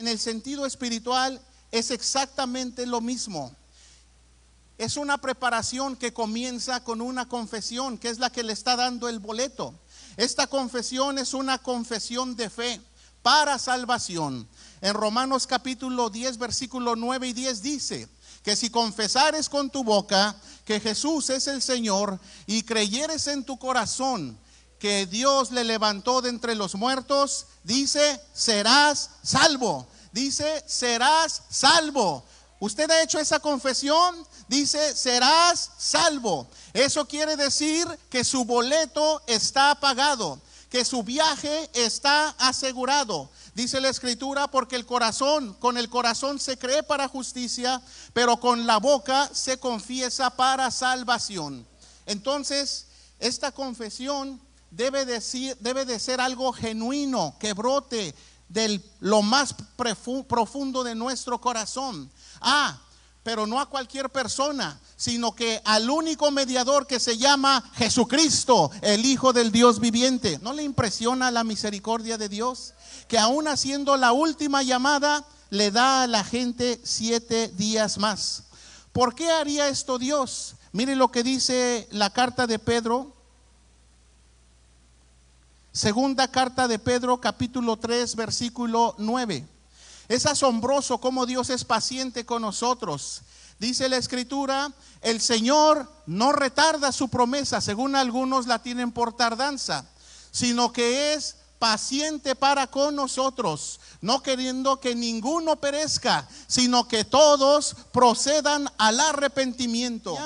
En el sentido espiritual es exactamente lo mismo. Es una preparación que comienza con una confesión, que es la que le está dando el boleto. Esta confesión es una confesión de fe para salvación. En Romanos capítulo 10, versículo 9 y 10 dice que si confesares con tu boca que Jesús es el Señor y creyeres en tu corazón que Dios le levantó de entre los muertos, dice, serás salvo. Dice, serás salvo. Usted ha hecho esa confesión, dice, serás salvo. Eso quiere decir que su boleto está pagado, que su viaje está asegurado. Dice la escritura, porque el corazón, con el corazón se cree para justicia, pero con la boca se confiesa para salvación. Entonces, esta confesión debe, decir, debe de ser algo genuino, que brote de lo más profundo de nuestro corazón. Ah, pero no a cualquier persona, sino que al único mediador que se llama Jesucristo, el Hijo del Dios viviente. ¿No le impresiona la misericordia de Dios? Que aún haciendo la última llamada, le da a la gente siete días más. ¿Por qué haría esto Dios? Mire lo que dice la carta de Pedro, Segunda carta de Pedro capítulo 3 versículo 9. Es asombroso cómo Dios es paciente con nosotros. Dice la escritura, el Señor no retarda su promesa, según algunos la tienen por tardanza, sino que es paciente para con nosotros, no queriendo que ninguno perezca, sino que todos procedan al arrepentimiento.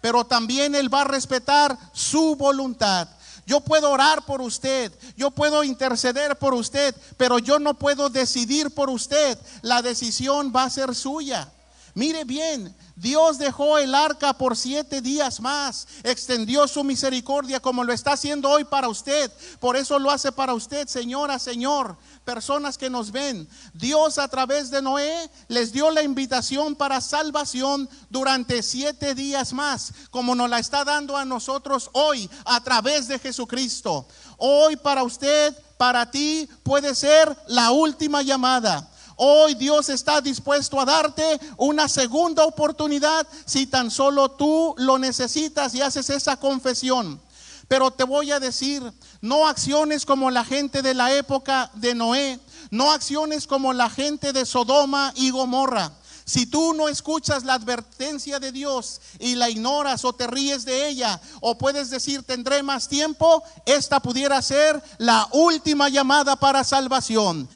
Pero también Él va a respetar su voluntad. Yo puedo orar por usted, yo puedo interceder por usted, pero yo no puedo decidir por usted. La decisión va a ser suya. Mire bien, Dios dejó el arca por siete días más, extendió su misericordia como lo está haciendo hoy para usted. Por eso lo hace para usted, señora, señor, personas que nos ven. Dios a través de Noé les dio la invitación para salvación durante siete días más, como nos la está dando a nosotros hoy a través de Jesucristo. Hoy para usted, para ti, puede ser la última llamada. Hoy Dios está dispuesto a darte una segunda oportunidad si tan solo tú lo necesitas y haces esa confesión. Pero te voy a decir, no acciones como la gente de la época de Noé, no acciones como la gente de Sodoma y Gomorra. Si tú no escuchas la advertencia de Dios y la ignoras o te ríes de ella, o puedes decir tendré más tiempo, esta pudiera ser la última llamada para salvación.